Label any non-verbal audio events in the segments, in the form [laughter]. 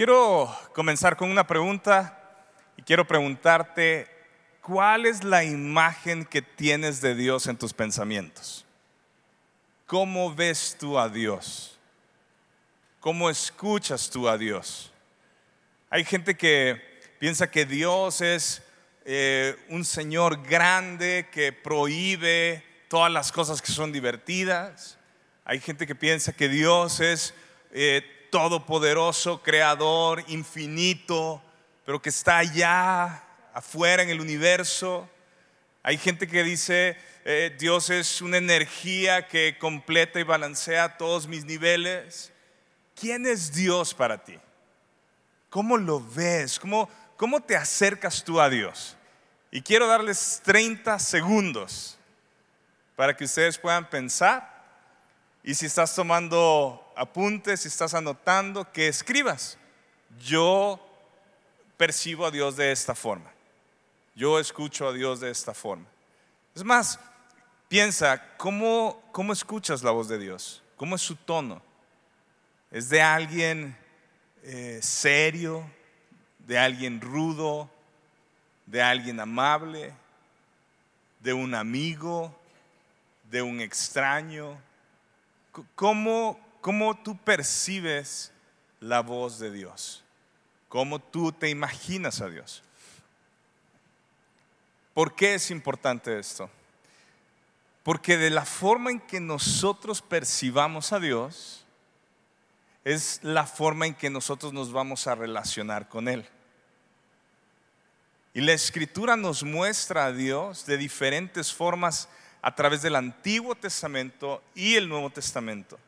Quiero comenzar con una pregunta y quiero preguntarte, ¿cuál es la imagen que tienes de Dios en tus pensamientos? ¿Cómo ves tú a Dios? ¿Cómo escuchas tú a Dios? Hay gente que piensa que Dios es eh, un Señor grande que prohíbe todas las cosas que son divertidas. Hay gente que piensa que Dios es eh, todopoderoso, creador, infinito, pero que está allá afuera en el universo. Hay gente que dice, eh, Dios es una energía que completa y balancea todos mis niveles. ¿Quién es Dios para ti? ¿Cómo lo ves? ¿Cómo, cómo te acercas tú a Dios? Y quiero darles 30 segundos para que ustedes puedan pensar y si estás tomando apuntes, si estás anotando, que escribas. Yo percibo a Dios de esta forma. Yo escucho a Dios de esta forma. Es más, piensa, ¿cómo, cómo escuchas la voz de Dios? ¿Cómo es su tono? ¿Es de alguien eh, serio? ¿De alguien rudo? ¿De alguien amable? ¿De un amigo? ¿De un extraño? ¿Cómo, ¿Cómo tú percibes la voz de Dios? ¿Cómo tú te imaginas a Dios? ¿Por qué es importante esto? Porque de la forma en que nosotros percibamos a Dios, es la forma en que nosotros nos vamos a relacionar con Él. Y la escritura nos muestra a Dios de diferentes formas a través del Antiguo Testamento y el Nuevo Testamento.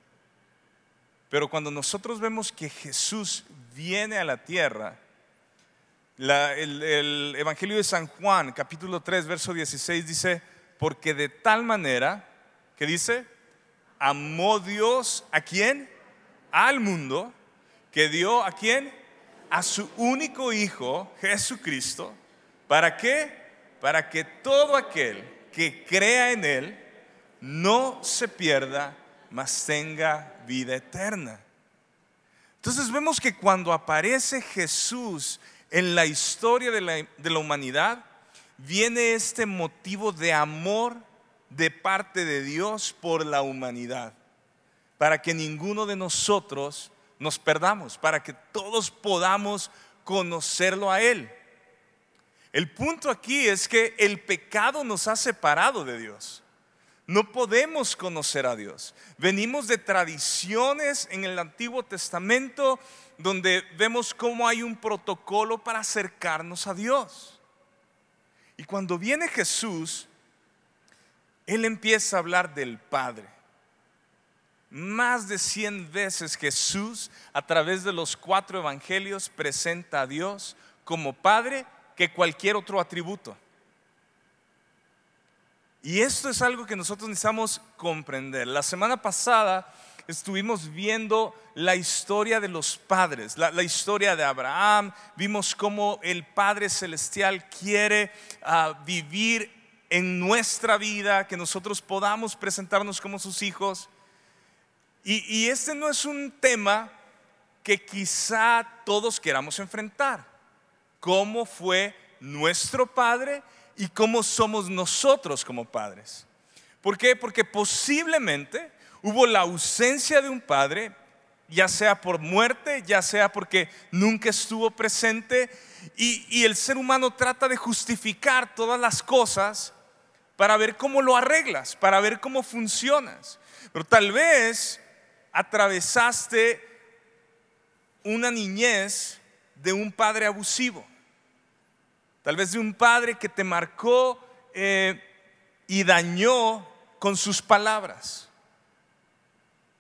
Pero cuando nosotros vemos que Jesús viene a la tierra, el, el, Evangelio de San Juan, capítulo 3, verso 16, dice, porque de tal manera, que dice, amó Dios a quién? Al mundo, que dio a quién? A su único Hijo, Jesucristo. ¿Para qué? Para que todo aquel que crea en Él no se pierda, mas tenga vida eterna. Entonces vemos que cuando aparece Jesús en la historia de la, de la humanidad, viene este motivo de amor de parte de Dios por la humanidad, para que ninguno de nosotros nos perdamos, para que todos podamos conocerlo a Él. El punto aquí es que el pecado nos ha separado de Dios. No podemos conocer a Dios. Venimos de tradiciones en el Antiguo Testamento donde vemos cómo hay un protocolo para acercarnos a Dios. Y cuando viene Jesús, Él empieza a hablar del Padre. Más de cien veces Jesús, a través de los cuatro evangelios, presenta a Dios como Padre que cualquier otro atributo. Y esto es algo que nosotros necesitamos comprender. La semana pasada estuvimos viendo la historia de los padres, la, historia de Abraham, vimos cómo el Padre Celestial quiere ah, vivir en nuestra vida, que nosotros podamos presentarnos como sus hijos. Y, y este no es un tema que quizá todos queramos enfrentar cómo fue nuestro Padre y cómo somos nosotros como padres. ¿Por qué? Porque posiblemente hubo la ausencia de un padre, ya sea por muerte, ya sea porque nunca estuvo presente, y, el ser humano trata de justificar todas las cosas para ver cómo lo arreglas, para ver cómo funcionas. Pero tal vez atravesaste una niñez de un padre abusivo. Tal vez de un padre que te marcó eh, y dañó con sus palabras.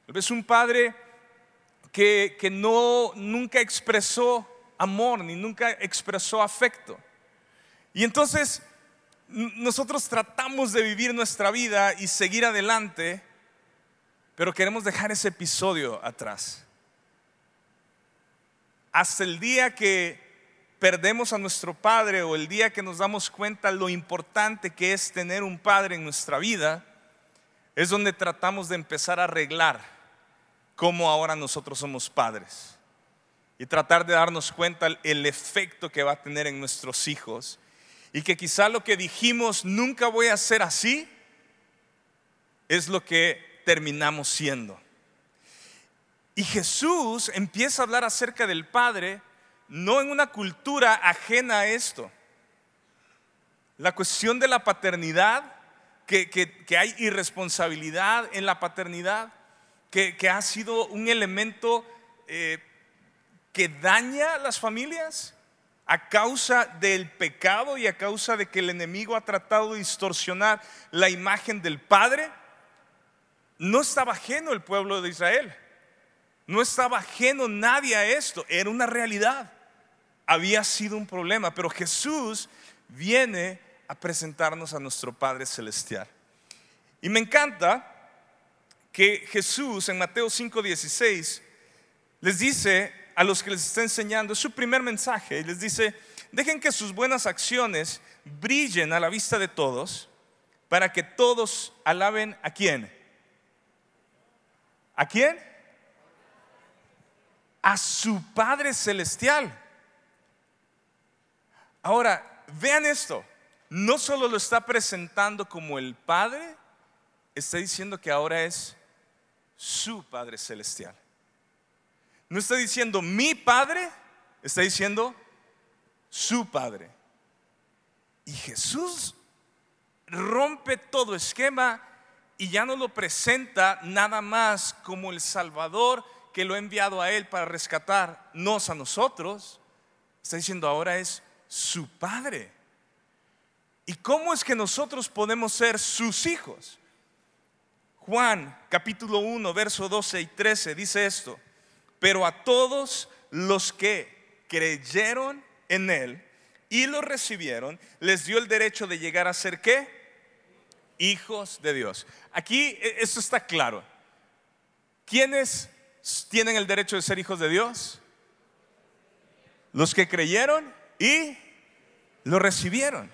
Tal vez un padre que, que no nunca expresó amor ni nunca expresó afecto. Y entonces nosotros tratamos de vivir nuestra vida y seguir adelante, pero queremos dejar ese episodio atrás. Hasta el día que perdemos a nuestro padre o el día que nos damos cuenta lo importante que es tener un padre en nuestra vida, es donde tratamos de empezar a arreglar cómo ahora nosotros somos padres. y tratar de darnos cuenta el efecto que va a tener en nuestros hijos. Y que quizá lo que dijimos, nunca voy a ser así, es lo que terminamos siendo. Y Jesús empieza a hablar acerca del Padre, no en una cultura ajena a esto. La cuestión de la paternidad, que, hay irresponsabilidad en la paternidad, que, ha sido un elemento eh, que daña a las familias a causa del pecado y a causa de que el enemigo ha tratado de distorsionar la imagen del Padre, no estaba ajeno el pueblo de Israel. No estaba ajeno nadie a esto, era una realidad. Había sido un problema, pero Jesús viene a presentarnos a nuestro Padre Celestial. Y me encanta que Jesús en Mateo 5:16 les dice a los que les está enseñando, es su primer mensaje, y les dice, dejen que sus buenas acciones brillen a la vista de todos, para que todos alaben a quién. ¿A quién? a su Padre Celestial. Ahora, vean esto, no solo lo está presentando como el Padre, está diciendo que ahora es su Padre Celestial. No está diciendo mi Padre, está diciendo su Padre. Y Jesús rompe todo esquema y ya no lo presenta nada más como el Salvador que lo ha enviado a Él para rescatarnos a nosotros, está diciendo ahora es su Padre. ¿Y cómo es que nosotros podemos ser sus hijos? Juan capítulo 1, verso 12 y 13 dice esto, pero a todos los que creyeron en Él y lo recibieron, les dio el derecho de llegar a ser qué? Hijos de Dios. Aquí e, esto está claro. ¿Quiénes tienen el derecho de ser hijos de Dios? Los que creyeron y lo recibieron.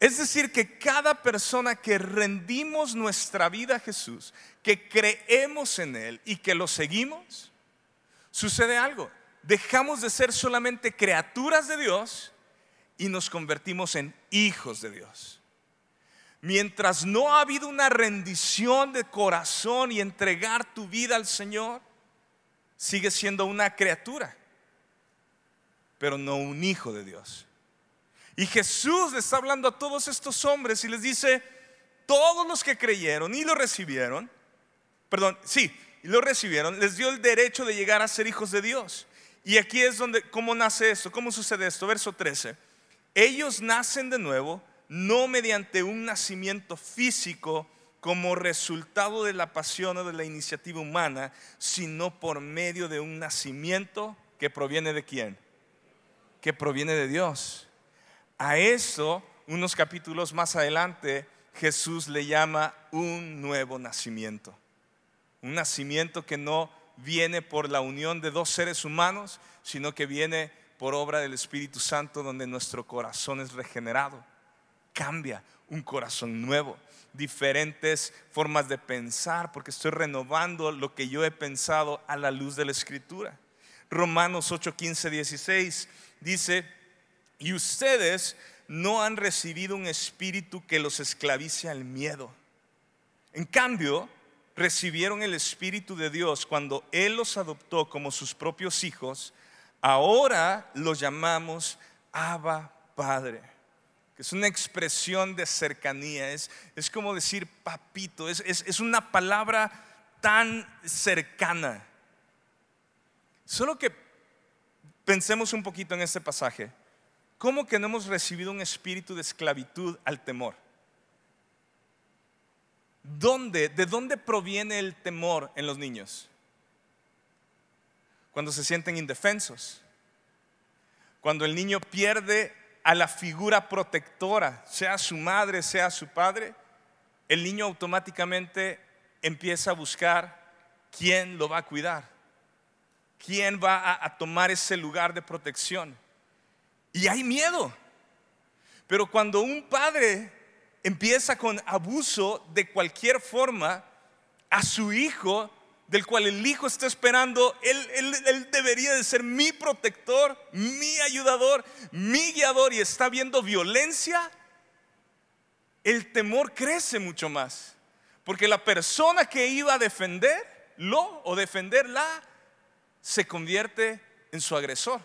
Es decir, que cada persona que rendimos nuestra vida a Jesús, que creemos en Él y que lo seguimos, sucede algo. Dejamos de ser solamente criaturas de Dios y nos convertimos en hijos de Dios. Mientras no ha habido una rendición de corazón y entregar tu vida al Señor, sigue siendo una criatura, pero no un hijo de Dios. Y Jesús le está hablando a todos estos hombres y les dice, todos los que creyeron y lo recibieron, perdón, sí, y lo recibieron, les dio el derecho de llegar a ser hijos de Dios. Y aquí es donde, ¿cómo nace esto? ¿Cómo sucede esto? Verso 13. Ellos nacen de nuevo no mediante un nacimiento físico como resultado de la pasión o de la iniciativa humana, sino por medio de un nacimiento que proviene de quién? Que proviene de Dios. A eso, unos capítulos más adelante, Jesús le llama un nuevo nacimiento. Un nacimiento que no viene por la unión de dos seres humanos, sino que viene por obra del Espíritu Santo donde nuestro corazón es regenerado cambia un corazón nuevo, diferentes formas de pensar, porque estoy renovando lo que yo he pensado a la luz de la Escritura. Romanos 8, 15, 16 dice, y ustedes no han recibido un espíritu que los esclavice al miedo. En cambio, recibieron el Espíritu de Dios cuando Él los adoptó como sus propios hijos. Ahora los llamamos Abba Padre que es una expresión de cercanía, es, es como decir papito, es, es una palabra tan cercana. Solo que pensemos un poquito en este pasaje. ¿Cómo que no hemos recibido un espíritu de esclavitud al temor? ¿Dónde, ¿De dónde proviene el temor en los niños? Cuando se sienten indefensos. Cuando el niño pierde a la figura protectora, sea su madre, sea su padre, el niño automáticamente empieza a buscar quién lo va a cuidar, quién va a, tomar ese lugar de protección. Y hay miedo. Pero cuando un padre empieza con abuso de cualquier forma a su hijo, del cual el Hijo está esperando, él, debería de ser mi protector, mi ayudador, mi guiador y está viendo violencia, el temor crece mucho más. Porque la persona que iba a defenderlo o defenderla se convierte en su agresor.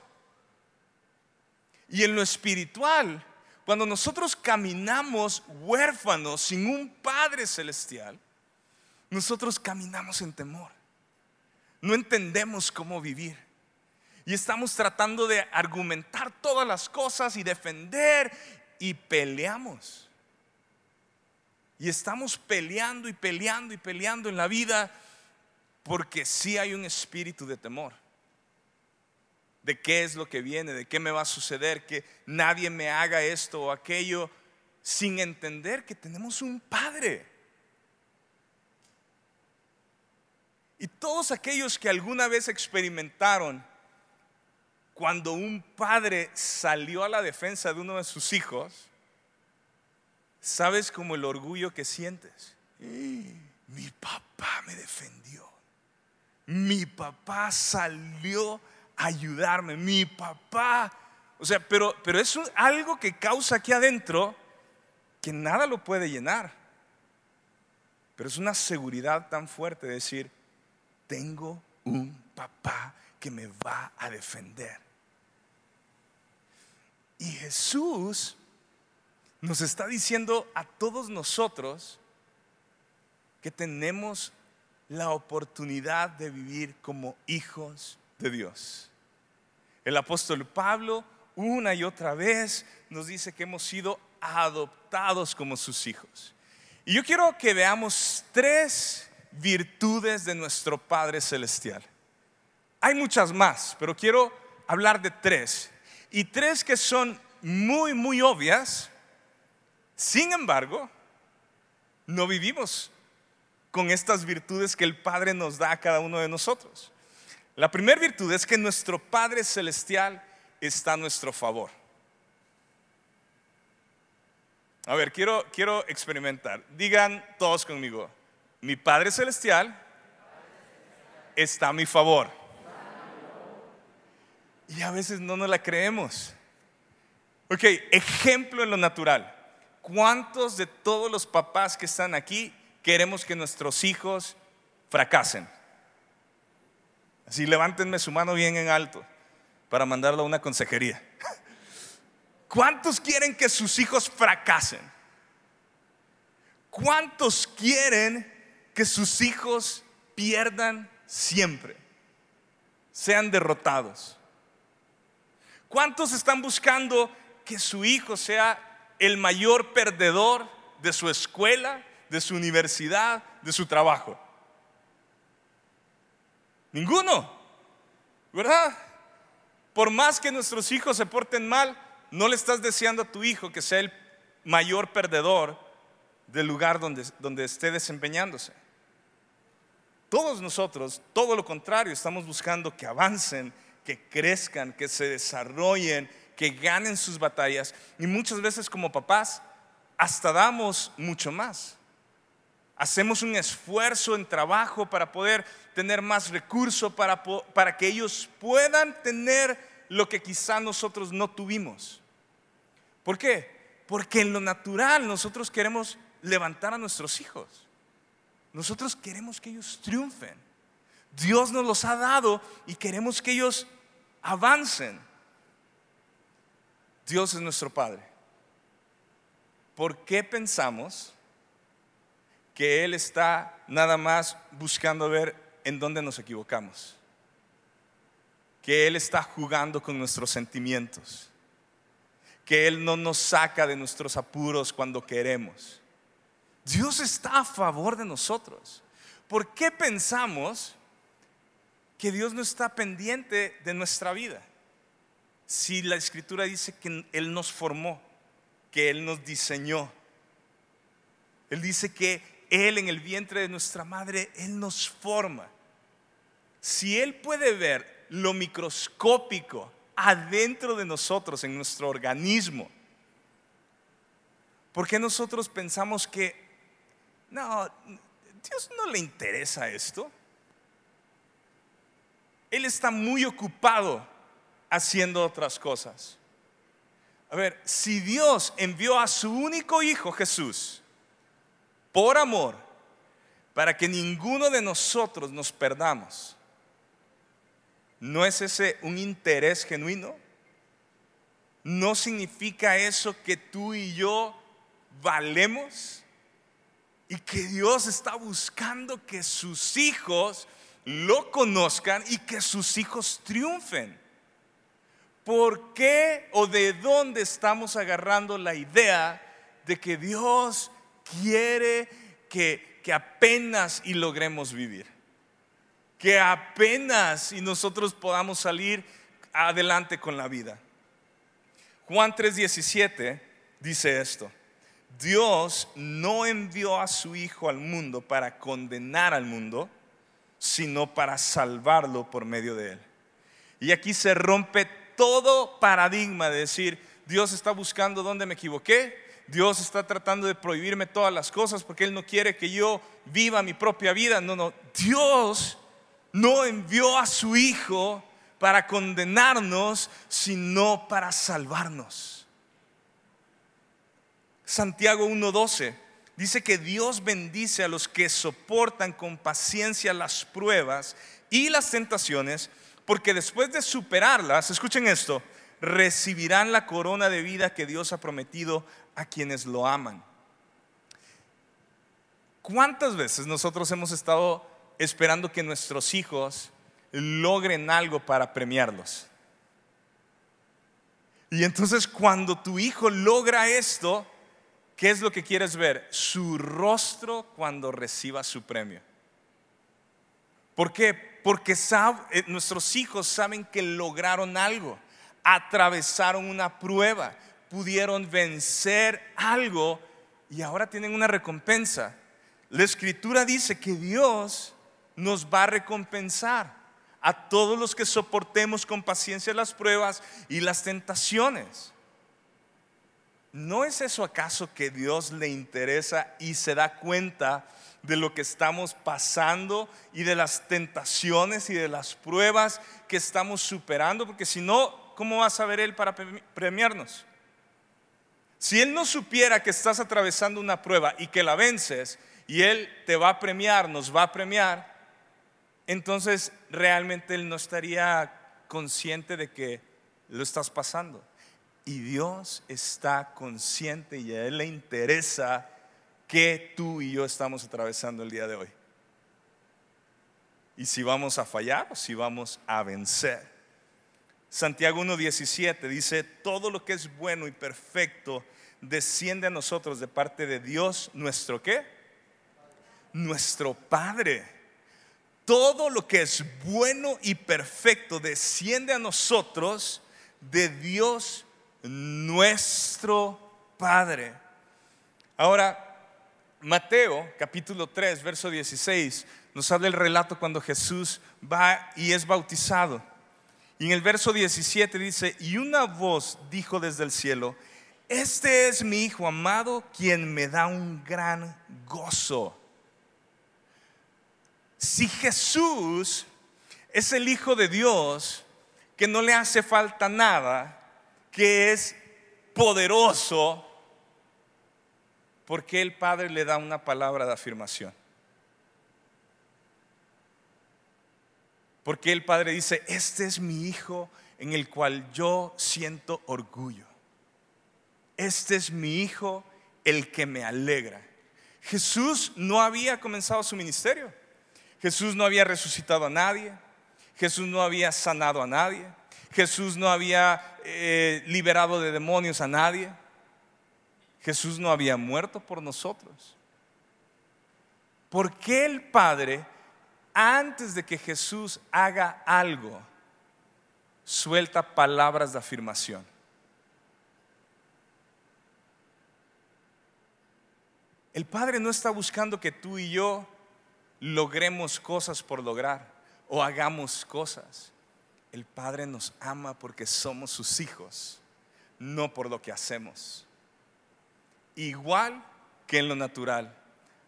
Y en lo espiritual, cuando nosotros caminamos huérfanos sin un Padre celestial, nosotros caminamos en temor. No entendemos cómo vivir. Y estamos tratando de argumentar todas las cosas y defender y peleamos. Y estamos peleando y peleando y peleando en la vida porque sí hay un espíritu de temor. De qué es lo que viene, de qué me va a suceder, que nadie me haga esto o aquello, sin entender que tenemos un Padre Y todos aquellos que alguna vez experimentaron cuando un padre salió a la defensa de uno de sus hijos, sabes como el orgullo que sientes. Mi papá me defendió. Mi papá salió ayudarme. Mi papá. O sea, pero, pero es algo que causa aquí adentro que nada lo puede llenar. Pero es una seguridad tan fuerte de decir, tengo un papá que me va a defender. Y Jesús nos está diciendo a todos nosotros que tenemos la oportunidad de vivir como hijos de Dios. El apóstol Pablo una y otra vez nos dice que hemos sido adoptados como sus hijos. Y yo quiero que veamos tres virtudes de nuestro Padre Celestial. Hay muchas más, pero quiero hablar de tres. Y tres que son muy, muy obvias. Sin embargo, no vivimos con estas virtudes que el Padre nos da a cada uno de nosotros. La primera virtud es que nuestro Padre Celestial está a nuestro favor. A ver, quiero, quiero experimentar. Digan todos conmigo mi Padre Celestial está a mi favor. Y a veces no nos la creemos. Ok, ejemplo en lo natural. ¿Cuántos de todos los papás que están aquí queremos que nuestros hijos fracasen? Así levántenme su mano bien en alto para mandarlo a una consejería. [laughs] ¿Cuántos quieren que sus hijos fracasen? ¿Cuántos quieren que sus hijos pierdan siempre, sean derrotados. ¿Cuántos están buscando que su hijo sea el mayor perdedor de su escuela, de su universidad, de su trabajo? Ninguno, ¿verdad? Por más que nuestros hijos se porten mal, no le estás deseando a tu hijo que sea el mayor perdedor del lugar donde, donde esté desempeñándose. Todos nosotros, todo lo contrario, estamos buscando que avancen, que crezcan, que se desarrollen, que ganen sus batallas. Y muchas veces como papás, hasta damos mucho más. Hacemos un esfuerzo en trabajo para poder tener más recursos, para, para que ellos puedan tener lo que quizá nosotros no tuvimos. ¿Por qué? Porque en lo natural nosotros queremos levantar a nuestros hijos. Nosotros queremos que ellos triunfen. Dios nos los ha dado y queremos que ellos avancen. Dios es nuestro Padre. ¿Por qué pensamos que Él está nada más buscando ver en dónde nos equivocamos? Que Él está jugando con nuestros sentimientos. Que Él no nos saca de nuestros apuros cuando queremos Dios está a favor de nosotros. ¿Por qué pensamos que Dios no está pendiente de nuestra vida? Si la escritura dice que Él nos formó, que Él nos diseñó. Él dice que Él en el vientre de nuestra madre, Él nos forma. Si Él puede ver lo microscópico adentro de nosotros, en nuestro organismo, ¿por qué nosotros pensamos que no, Dios no le interesa esto. Él está muy ocupado haciendo otras cosas. A ver, si Dios envió a su único hijo Jesús por amor, para que ninguno de nosotros nos perdamos, ¿no es ese un interés genuino? ¿No significa eso que tú y yo valemos? Y que Dios está buscando que sus hijos lo conozcan y que sus hijos triunfen. ¿Por qué o de dónde estamos agarrando la idea de que Dios quiere que, que apenas y logremos vivir? Que apenas y nosotros podamos salir adelante con la vida. Juan 3:17 dice esto. Dios no envió a su Hijo al mundo para condenar al mundo, sino para salvarlo por medio de él. Y aquí se rompe todo paradigma de decir, Dios está buscando dónde me equivoqué, Dios está tratando de prohibirme todas las cosas porque Él no quiere que yo viva mi propia vida. No, no, Dios no envió a su Hijo para condenarnos, sino para salvarnos. Santiago 1.12 dice que Dios bendice a los que soportan con paciencia las pruebas y las tentaciones porque después de superarlas, escuchen esto, recibirán la corona de vida que Dios ha prometido a quienes lo aman. ¿Cuántas veces nosotros hemos estado esperando que nuestros hijos logren algo para premiarlos? Y entonces cuando tu hijo logra esto, ¿qué es lo que quieres ver? Su rostro cuando reciba su premio. ¿Por qué? porque eh, nuestros hijos saben que lograron algo, atravesaron una prueba, pudieron vencer algo y ahora tienen una recompensa. La escritura dice que Dios nos va a recompensar a todos los que soportemos con paciencia las pruebas y las tentaciones. ¿No es eso acaso que Dios le interesa y se da cuenta de lo que estamos pasando y de las tentaciones y de las pruebas que estamos superando, porque si no, ¿cómo va a saber Él para premiarnos? Si Él no supiera que estás atravesando una prueba y que la vences y Él te va a premiar, nos va a premiar, entonces realmente Él no estaría consciente de que lo estás pasando. Y Dios está consciente y a Él le interesa que tú y yo estamos atravesando el día de hoy. Y si vamos a fallar o si vamos a vencer. Santiago 1.17 dice, todo lo que es bueno y perfecto desciende a nosotros de parte de Dios, nuestro qué? Nuestro Padre. Todo lo que es bueno y perfecto desciende a nosotros de Dios, nuestro Padre. Ahora, Mateo capítulo 3, verso 16, nos habla el relato cuando Jesús va y es bautizado. Y en el verso 17 dice, y una voz dijo desde el cielo, este es mi Hijo amado, quien me da un gran gozo. Si Jesús es el Hijo de Dios, que no le hace falta nada, que es poderoso, ¿por qué el Padre le da una palabra de afirmación? Porque el Padre dice, este es mi Hijo en el cual yo siento orgullo. Este es mi Hijo el que me alegra. Jesús no había comenzado su ministerio. Jesús no había resucitado a nadie. Jesús no había sanado a nadie. Jesús no había eh, liberado de demonios a nadie. Jesús no había muerto por nosotros. ¿Por qué el Padre, antes de que Jesús haga algo, suelta palabras de afirmación? El Padre no está buscando que tú y yo logremos cosas por lograr o hagamos cosas. El Padre nos ama porque somos sus hijos, no por lo que hacemos igual que en lo natural.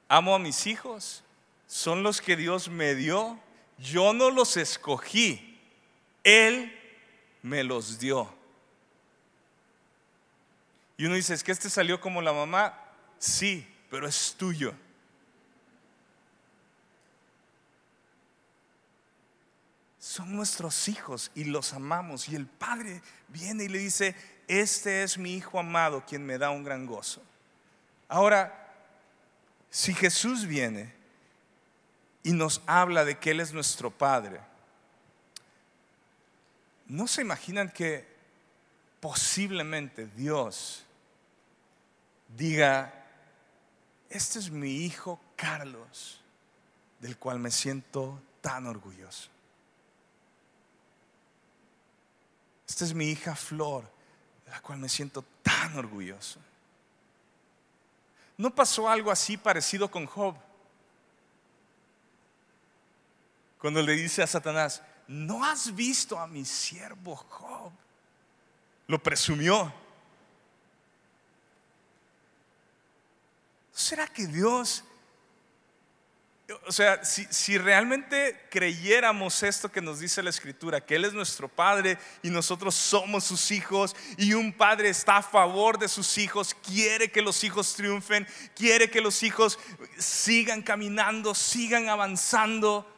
Amo a mis hijos, son los que Dios me dio, yo no los escogí, Él me los dio. Y uno dice, ¿es que este salió como la mamá? Sí, pero es tuyo. Son nuestros hijos y los amamos. Y el Padre viene y le dice, este es mi Hijo amado, quien me da un gran gozo. Ahora, si Jesús viene y nos habla de que Él es nuestro Padre, ¿no se imaginan que posiblemente Dios diga, este es mi hijo Carlos, del cual me siento tan orgulloso? Esta es mi hija Flor, de la cual me siento tan orgulloso. ¿No pasó algo así parecido con Job? Cuando le dice a Satanás, ¿no has visto a mi siervo Job? Lo presumió. ¿Será que Dios o sea, si, realmente creyéramos esto que nos dice la Escritura, que Él es nuestro Padre y nosotros somos sus hijos, y un Padre está a favor de sus hijos, quiere que los hijos triunfen, quiere que los hijos sigan caminando, sigan avanzando,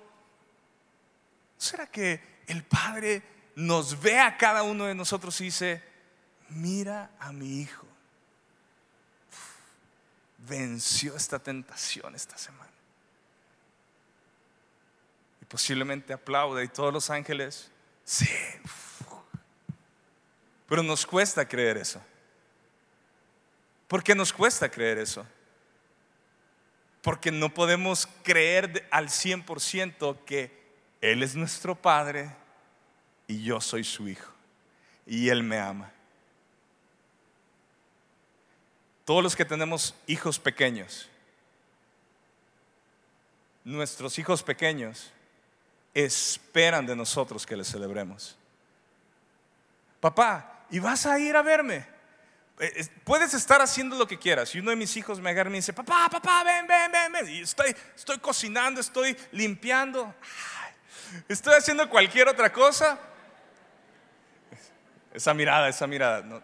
¿será que el Padre nos ve a cada uno de nosotros y dice, mira a mi hijo, venció esta tentación esta semana? posiblemente aplauda y todos los ángeles, sí. Pero nos cuesta creer eso. ¿Por qué nos cuesta creer eso? Porque no podemos creer al 100% que Él es nuestro Padre y yo soy su Hijo. Y Él me ama. Todos los que tenemos hijos pequeños, nuestros hijos pequeños, esperan de nosotros que les celebremos. Papá, ¿y vas a ir a verme? Eh, puedes estar haciendo lo que quieras. Y uno de mis hijos me agarra y me dice, papá, papá, ven, ven, ven, ven. Y estoy, estoy cocinando, estoy limpiando, estoy haciendo cualquier otra cosa. Esa mirada, esa mirada.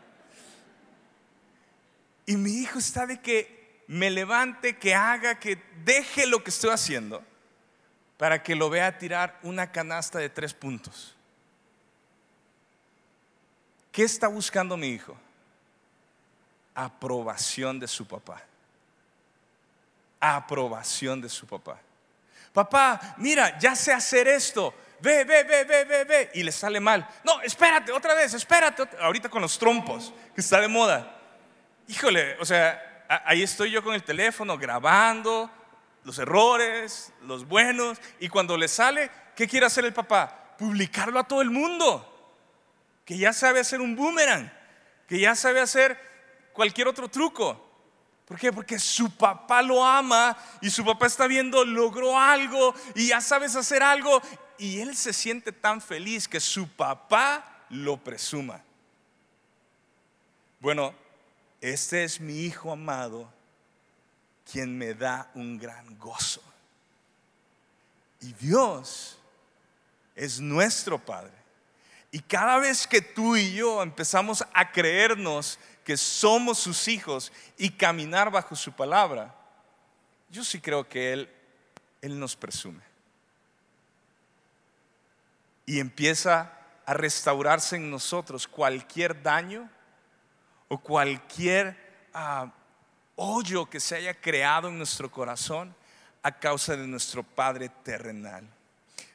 Y mi hijo está de que me levante, que haga, que deje lo que estoy haciendo para que lo vea tirar una canasta de tres puntos. ¿Qué está buscando mi hijo? Aprobación de su papá. Aprobación de su papá. Papá, mira, ya sé hacer esto. Ve, ve, ve, ve, ve, ve. Y le sale mal. No, espérate, otra vez, espérate. Ahorita con los trompos, que está de moda. Híjole, o sea, ahí estoy yo con el teléfono grabando, los errores, los buenos, y cuando le sale, ¿qué quiere hacer el papá? Publicarlo a todo el mundo, que ya sabe hacer un boomerang, que ya sabe hacer cualquier otro truco. ¿Por qué? Porque su papá lo ama y su papá está viendo, logró algo y ya sabes hacer algo y él se siente tan feliz que su papá lo presuma. Bueno, este es mi hijo amado quien me da un gran gozo. Y Dios es nuestro Padre. Y cada vez que tú y yo empezamos a creernos que somos sus hijos y caminar bajo su palabra, yo sí creo que Él, Él nos presume. Y empieza a restaurarse en nosotros cualquier daño o cualquier uh, hoyo que se haya creado en nuestro corazón a causa de nuestro Padre terrenal.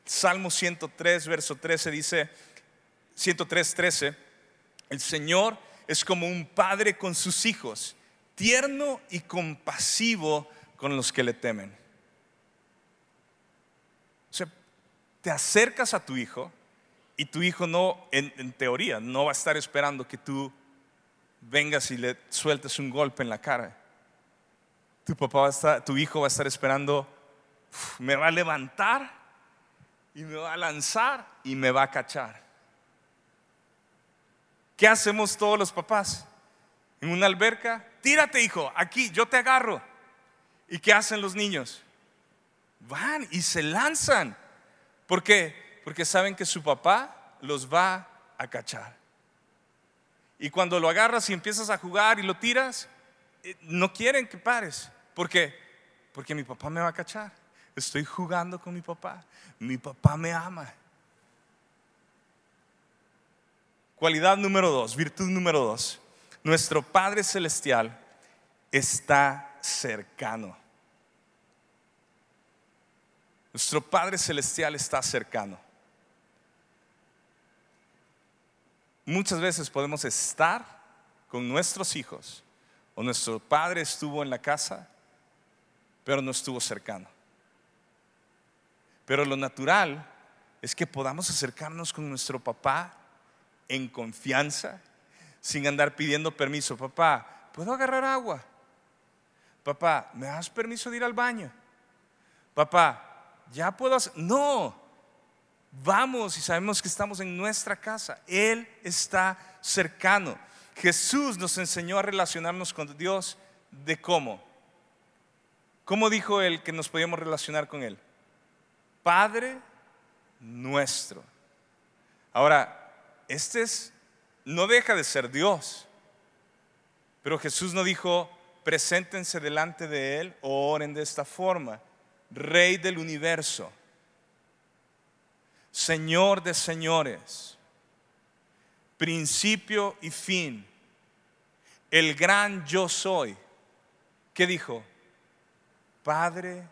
Salmo 103, verso 13 dice, 103, 13, el Señor es como un padre con sus hijos, tierno y compasivo con los que le temen. O sea, te acercas a tu hijo y tu hijo no, en, teoría, no va a estar esperando que tú vengas y le sueltes un golpe en la cara tu papá va a estar, tu hijo va a estar esperando, me va a levantar y me va a lanzar y me va a cachar. ¿Qué hacemos todos los papás? En una alberca, tírate hijo, aquí, yo te agarro. ¿Y qué hacen los niños? Van y se lanzan. ¿Por qué? Porque saben que su papá los va a cachar. Y cuando lo agarras y empiezas a jugar y lo tiras, eh, no quieren que pares. ¿Por qué? Porque mi papá me va a cachar. Estoy jugando con mi papá. Mi papá me ama. Cualidad número dos, virtud número dos. Nuestro Padre Celestial está cercano. Nuestro Padre Celestial está cercano. Muchas veces podemos estar con nuestros hijos o nuestro padre estuvo en la casa, pero no estuvo cercano. Pero lo natural es que podamos acercarnos con nuestro papá en confianza, sin andar pidiendo permiso. Papá, ¿puedo agarrar agua? Papá, ¿me das permiso de ir al baño? Papá, ¿ya puedo hacer? No, vamos y sabemos que estamos en nuestra casa. Él está cercano. Jesús nos enseñó a relacionarnos con Dios de cómo. ¿Cómo dijo él que nos podíamos relacionar con Él? Padre nuestro. Ahora, este es, no deja de ser Dios, pero Jesús no dijo, preséntense delante de Él o oren de esta forma, Rey del universo, Señor de señores, principio y fin, el gran yo soy. ¿Qué dijo? Padre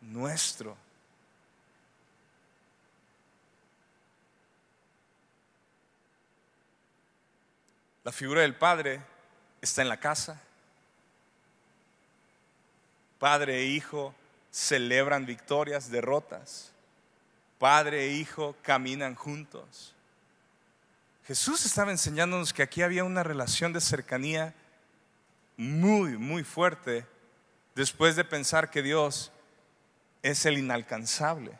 nuestro. La figura del Padre está en la casa. Padre e hijo celebran victorias, derrotas. Padre e hijo caminan juntos. Jesús estaba enseñándonos que aquí había una relación de cercanía muy, muy fuerte después de pensar que Dios es el inalcanzable.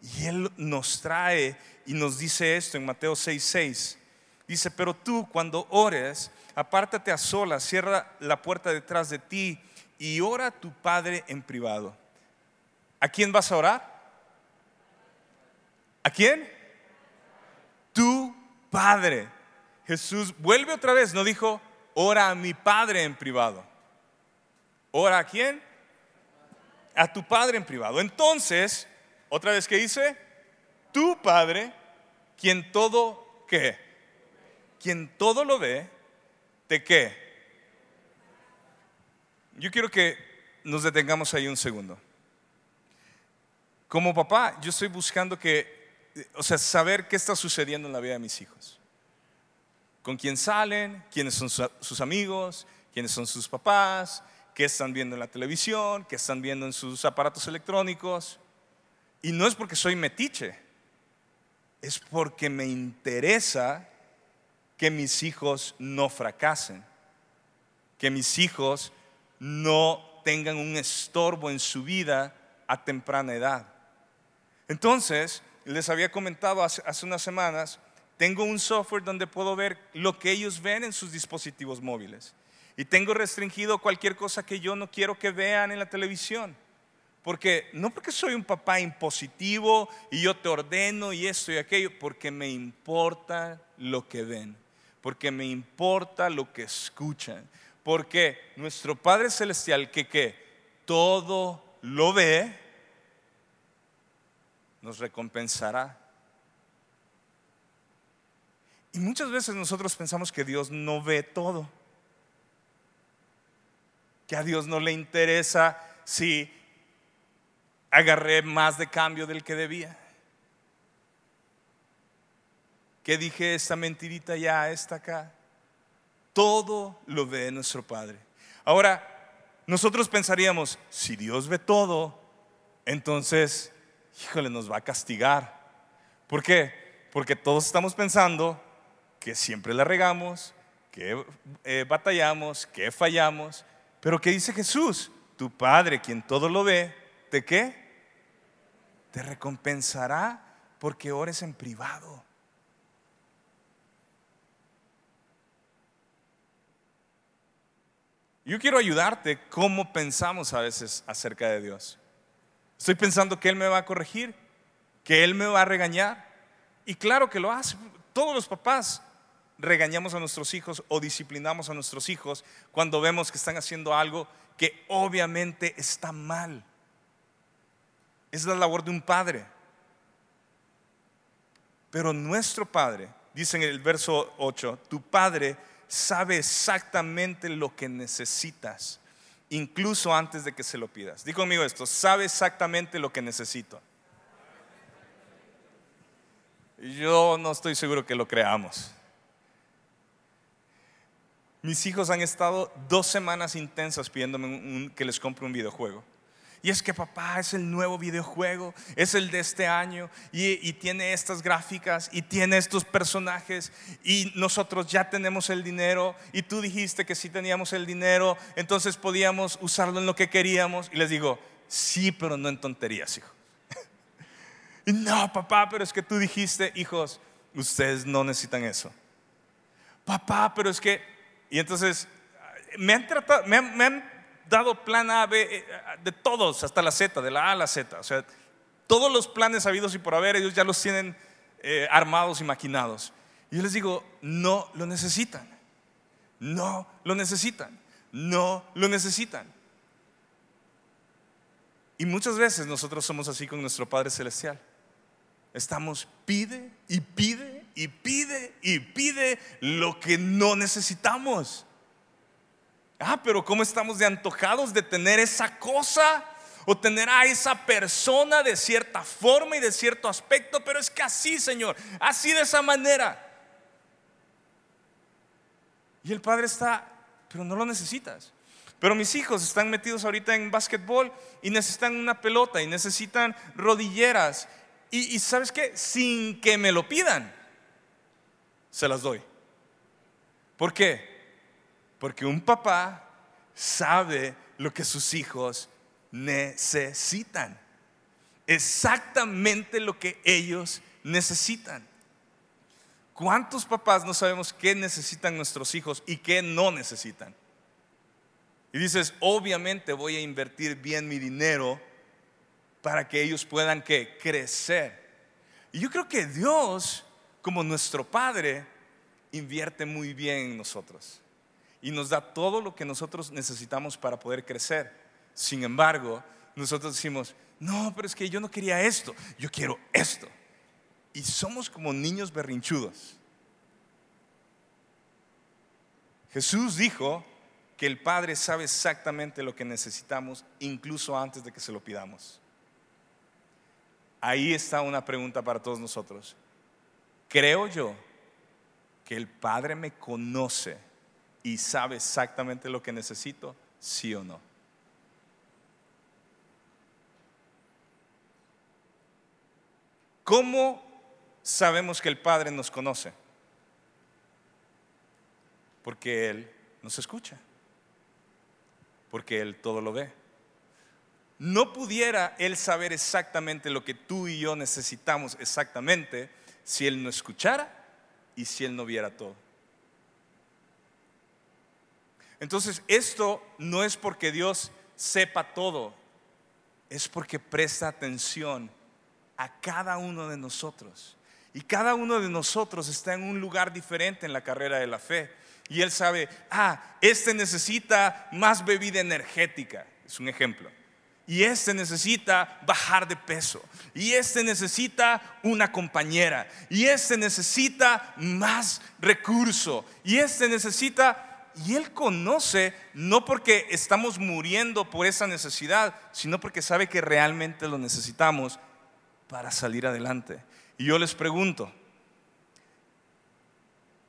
Y Él nos trae y nos dice esto en Mateo 6:6. Dice, pero tú cuando ores, apártate a solas, cierra la puerta detrás de ti y ora a tu Padre en privado. ¿A quién vas a orar? ¿A quién? Tu Padre. Jesús vuelve otra vez, no dijo, ora a mi Padre en privado. ¿Ora a quién? A tu Padre en privado. Entonces, otra vez que dice, tu Padre, quien todo, ¿qué? Quien todo lo ve, ¿te qué? Yo quiero que nos detengamos ahí un segundo. Como papá, yo estoy buscando que, o sea, saber qué está sucediendo en la vida de mis hijos. Con quién salen, quiénes son sus amigos, quiénes son sus papás, qué están viendo en la televisión, qué están viendo en sus aparatos electrónicos. Y no es porque soy metiche, es porque me interesa que mis hijos no fracasen, que mis hijos no tengan un estorbo en su vida a temprana edad. Entonces, les había comentado hace, unas semanas, tengo un software donde puedo ver lo que ellos ven en sus dispositivos móviles. Y tengo restringido cualquier cosa que yo no quiero que vean en la televisión. Porque no porque soy un papá impositivo y yo te ordeno y esto y aquello, porque me importa lo que ven porque me importa lo que escuchan, porque nuestro Padre Celestial que, todo lo ve, nos recompensará. Y muchas veces nosotros pensamos que Dios no ve todo, que a Dios no le interesa si agarré más de cambio del que debía que dije esta mentirita ya, esta acá. Todo lo ve nuestro Padre. Ahora, nosotros pensaríamos, si Dios ve todo, entonces, híjole, nos va a castigar. ¿Por qué? Porque todos estamos pensando que siempre la regamos, que eh, batallamos, que fallamos. Pero ¿qué dice Jesús? Tu Padre, quien todo lo ve, ¿te qué? Te recompensará porque ores en privado. Yo quiero ayudarte cómo pensamos a veces acerca de Dios. Estoy pensando que Él me va a corregir, que Él me va a regañar, Y claro que lo hace. Todos los papás regañamos a nuestros hijos o disciplinamos a nuestros hijos cuando vemos que están haciendo algo que obviamente está mal. Es la labor de un padre. Pero nuestro Padre, dice en el verso 8, tu Padre sabe exactamente lo que necesitas, incluso antes de que se lo pidas. Digo conmigo esto, sabe exactamente lo que necesito. Yo no estoy seguro que lo creamos. Mis hijos han estado dos semanas intensas pidiéndome que les compre un videojuego. Y es que papá es el nuevo videojuego, es el de este año y, tiene estas gráficas y tiene estos personajes y nosotros ya tenemos el dinero y tú dijiste que si teníamos el dinero, entonces podíamos usarlo en lo que queríamos. Y les digo, sí, pero no en tonterías, hijo. [laughs] no, papá, pero es que tú dijiste, hijos, ustedes no necesitan eso. Papá, pero es que... Y entonces me han tratado, me han dado plan A, B, eh, de todos, hasta la Z, de la A a la Z. O sea, todos los planes habidos y por haber, ellos ya los tienen eh, armados y maquinados. Y yo les digo, no lo necesitan. No lo necesitan. No lo necesitan. Y muchas veces nosotros somos así con nuestro Padre Celestial. Estamos pide y pide y pide y pide lo que no necesitamos. Ah, pero ¿cómo estamos de antojados de tener esa cosa? O tener a esa persona de cierta forma y de cierto aspecto, pero es que así, Señor, así de esa manera. Y el Padre está, pero no lo necesitas. Pero mis hijos están metidos ahorita en básquetbol y necesitan una pelota y necesitan rodilleras. Y, y sabes qué, sin que me lo pidan, se las doy. ¿Por qué? Porque un papá sabe lo que sus hijos necesitan. Exactamente lo que ellos necesitan. ¿Cuántos papás no sabemos qué necesitan nuestros hijos y qué no necesitan? Y dices, obviamente voy a invertir bien mi dinero para que ellos puedan crecer. Y yo creo que Dios, como nuestro Padre, invierte muy bien en nosotros y nos da todo lo que nosotros necesitamos para poder crecer. Sin embargo, nosotros decimos, no, pero es que yo no quería esto, yo quiero esto. Y somos como niños berrinchudos. Jesús dijo que el Padre sabe exactamente lo que necesitamos, incluso antes de que se lo pidamos. Ahí está una pregunta para todos nosotros. Creo yo que el Padre me conoce y sabe exactamente lo que necesito, sí o no. ¿Cómo sabemos que el Padre nos conoce? Porque Él nos escucha, porque Él todo lo ve. No pudiera Él saber exactamente lo que tú y yo necesitamos exactamente si Él no escuchara y si Él no viera todo. Entonces, esto no es porque Dios sepa todo, es porque presta atención a cada uno de nosotros. Y cada uno de nosotros está en un lugar diferente en la carrera de la fe. Y Él sabe, ah, este necesita más bebida energética, es un ejemplo. Y este necesita bajar de peso. Y este necesita una compañera. Y este necesita más recurso. Y este necesita y Él conoce no porque estamos muriendo por esa necesidad, sino porque sabe que realmente lo necesitamos para salir adelante. Y yo les pregunto,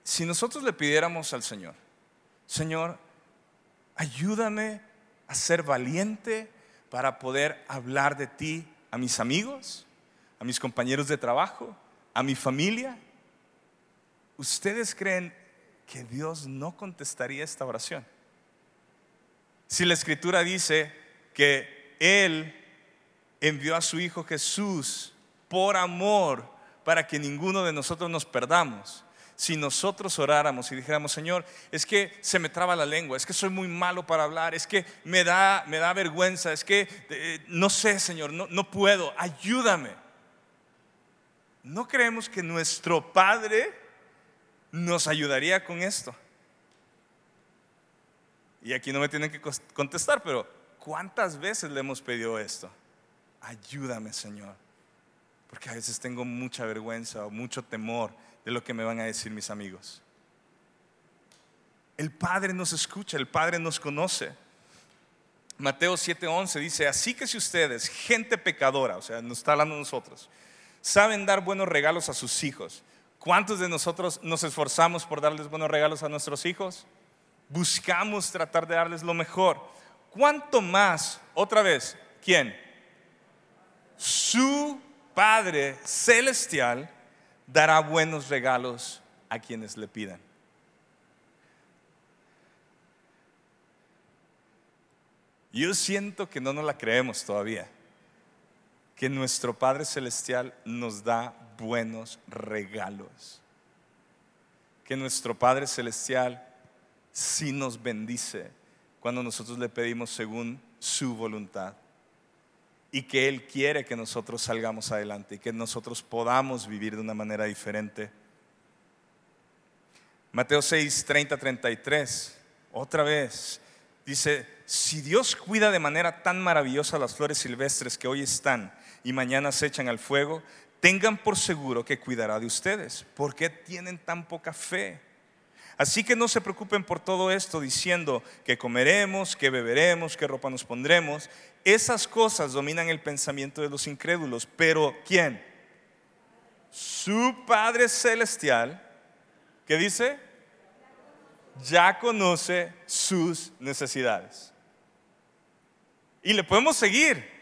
si nosotros le pidiéramos al Señor, Señor, ayúdame a ser valiente para poder hablar de ti a mis amigos, a mis compañeros de trabajo, a mi familia, ¿ustedes creen que Dios no contestaría esta oración. Si la escritura dice que Él envió a su Hijo Jesús por amor para que ninguno de nosotros nos perdamos, si nosotros oráramos y dijéramos, Señor, es que se me traba la lengua, es que soy muy malo para hablar, es que me da, me da vergüenza, es que eh, no sé, Señor, no, no puedo, ayúdame. ¿no creemos que nuestro Padre nos ayudaría con esto? Y aquí no me tienen que contestar, pero ¿cuántas veces le hemos pedido esto? Ayúdame, Señor. Porque a veces tengo mucha vergüenza o mucho temor de lo que me van a decir mis amigos. El Padre nos escucha, el Padre nos conoce. Mateo 7:11 dice, así que si ustedes, gente pecadora, o sea, nos está hablando nosotros, saben dar buenos regalos a sus hijos, ¿cuántos de nosotros nos esforzamos por darles buenos regalos a nuestros hijos? Buscamos tratar de darles lo mejor. ¿Cuánto más, otra vez, quién? Su Padre Celestial dará buenos regalos a quienes le pidan. Yo siento que no nos la creemos todavía, que nuestro Padre Celestial nos da buenos regalos, que nuestro Padre Celestial sí nos bendice cuando nosotros le pedimos según su voluntad y que Él quiere que nosotros salgamos adelante y que nosotros podamos vivir de una manera diferente. Mateo 6, 30, 33, otra vez, dice, si Dios cuida de manera tan maravillosa las flores silvestres que hoy están y mañana se echan al fuego, tengan por seguro que cuidará de ustedes. ¿Por qué tienen tan poca fe? Así que no se preocupen por todo esto diciendo que comeremos, que beberemos, que ropa nos pondremos. Esas cosas dominan el pensamiento de los incrédulos. Pero ¿quién? Su Padre Celestial, ¿qué dice? Ya conoce sus necesidades. Y le podemos seguir.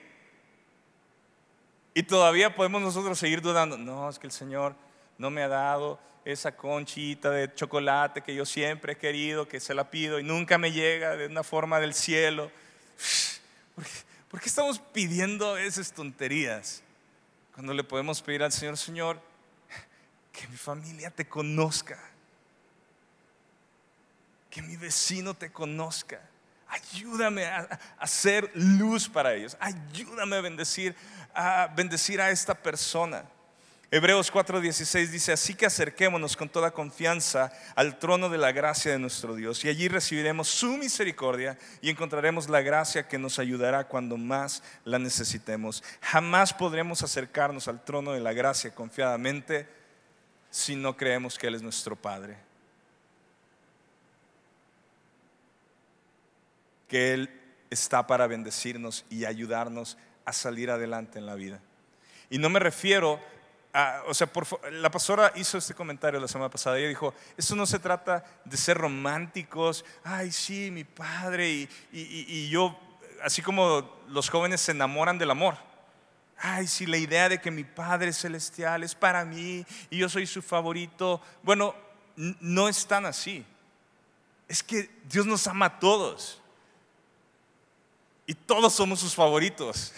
Y todavía podemos nosotros seguir dudando. No, es que el Señor no me ha dado esa conchita de chocolate que yo siempre he querido, que se la pido y nunca me llega de una forma del cielo. ¿Por qué, estamos pidiendo esas tonterías? Cuando le podemos pedir al Señor, Señor, que mi familia te conozca, que mi vecino te conozca. Ayúdame a, hacer luz para ellos. Ayúdame a bendecir, a bendecir a esta persona. Hebreos 4:16 dice, así que acerquémonos con toda confianza al trono de la gracia de nuestro Dios y allí recibiremos su misericordia y encontraremos la gracia que nos ayudará cuando más la necesitemos. Jamás podremos acercarnos al trono de la gracia confiadamente si no creemos que Él es nuestro Padre. Que Él está para bendecirnos y ayudarnos a salir adelante en la vida. Y no me refiero Ah, o sea, la pastora hizo este comentario la semana pasada. Ella dijo: Esto no se trata de ser románticos. Ay, sí, mi padre. Y, y, yo, así como los jóvenes se enamoran del amor. Ay, sí, la idea de que mi Padre Celestial es para mí y yo soy su favorito. Bueno, no es tan así. Es que Dios nos ama a todos. Y todos somos sus favoritos.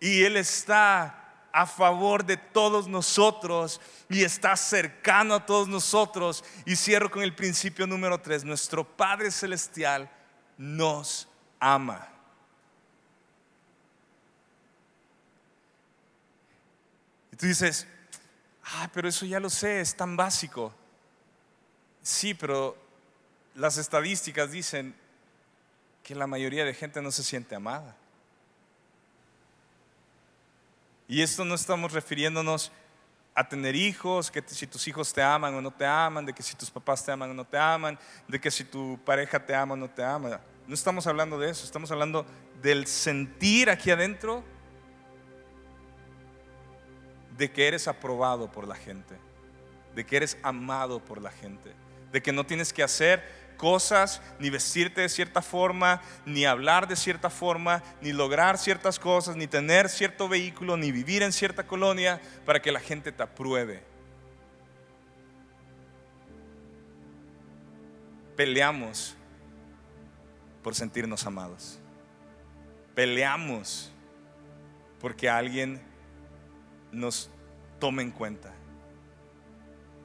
Y Él está a favor de todos nosotros y está cercano a todos nosotros. Y cierro con el principio número tres. Nuestro Padre Celestial nos ama. Y tú dices, ah, pero eso ya lo sé, es tan básico. Sí, pero las estadísticas dicen que la mayoría de gente no se siente amada. Y esto no estamos refiriéndonos a tener hijos, que si tus hijos te aman o no te aman, de que si tus papás te aman o no te aman, de que si tu pareja te ama o no te ama. No estamos hablando de eso, estamos hablando del sentir aquí adentro de que eres aprobado por la gente, de que eres amado por la gente, de que no tienes que hacer cosas, ni vestirte de cierta forma, ni hablar de cierta forma, ni lograr ciertas cosas, ni tener cierto vehículo, ni vivir en cierta colonia para que la gente te apruebe. Peleamos por sentirnos amados. Peleamos porque alguien nos tome en cuenta.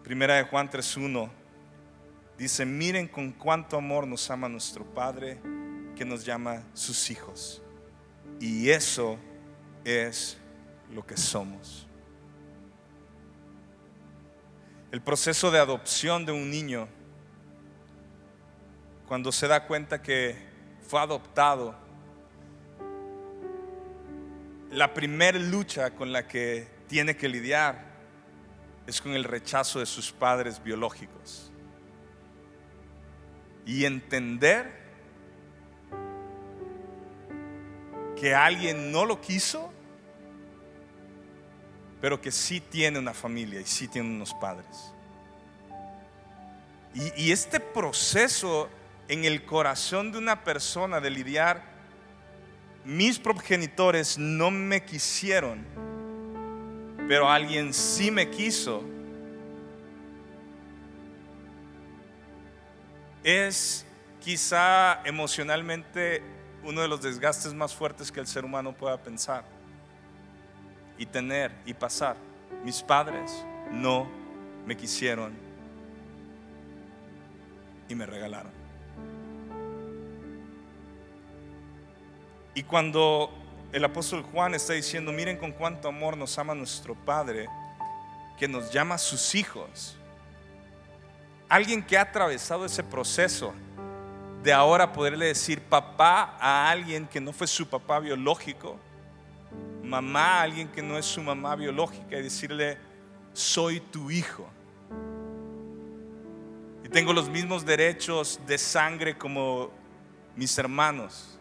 Primera de Juan 3.1 Dice, miren con cuánto amor nos ama nuestro Padre que nos llama sus hijos. Y eso es lo que somos. el proceso de adopción de un niño, cuando se da cuenta que fue adoptado, la primera lucha con la que tiene que lidiar es con el rechazo de sus padres biológicos. Y entender que alguien no lo quiso, pero que sí tiene una familia y sí tiene unos padres. Y, y este proceso en el corazón de una persona de lidiar mis progenitores no me quisieron, pero alguien sí me quiso, es quizá emocionalmente uno de los desgastes más fuertes que el ser humano pueda pensar y tener y pasar. Mis padres no me quisieron y me regalaron. Y cuando el apóstol Juan está diciendo, miren con cuánto amor nos ama nuestro Padre, que nos llama sus hijos, alguien que ha atravesado ese proceso de ahora poderle decir papá a alguien que no fue su papá biológico, mamá a alguien que no es su mamá biológica y decirle, soy tu hijo. Y tengo los mismos derechos de sangre como mis hermanos.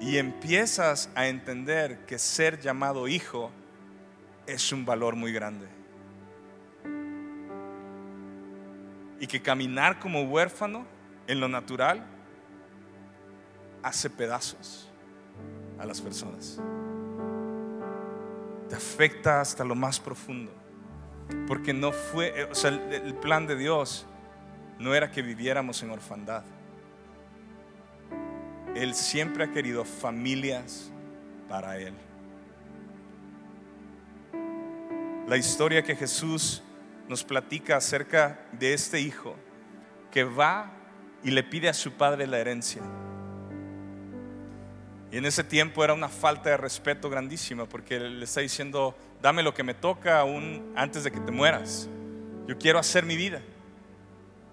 Y empiezas a entender que ser llamado hijo es un valor muy grande. Y que caminar como huérfano en lo natural hace pedazos a las personas. Te afecta hasta lo más profundo. Porque no fue, o sea, el plan de Dios no era que viviéramos en orfandad. Él siempre ha querido familias para Él. La historia que Jesús nos platica acerca de este hijo que va y le pide a su padre la herencia. Y en ese tiempo era una falta de respeto grandísima porque le está diciendo, dame lo que me toca aún antes de que te mueras. Yo quiero hacer mi vida.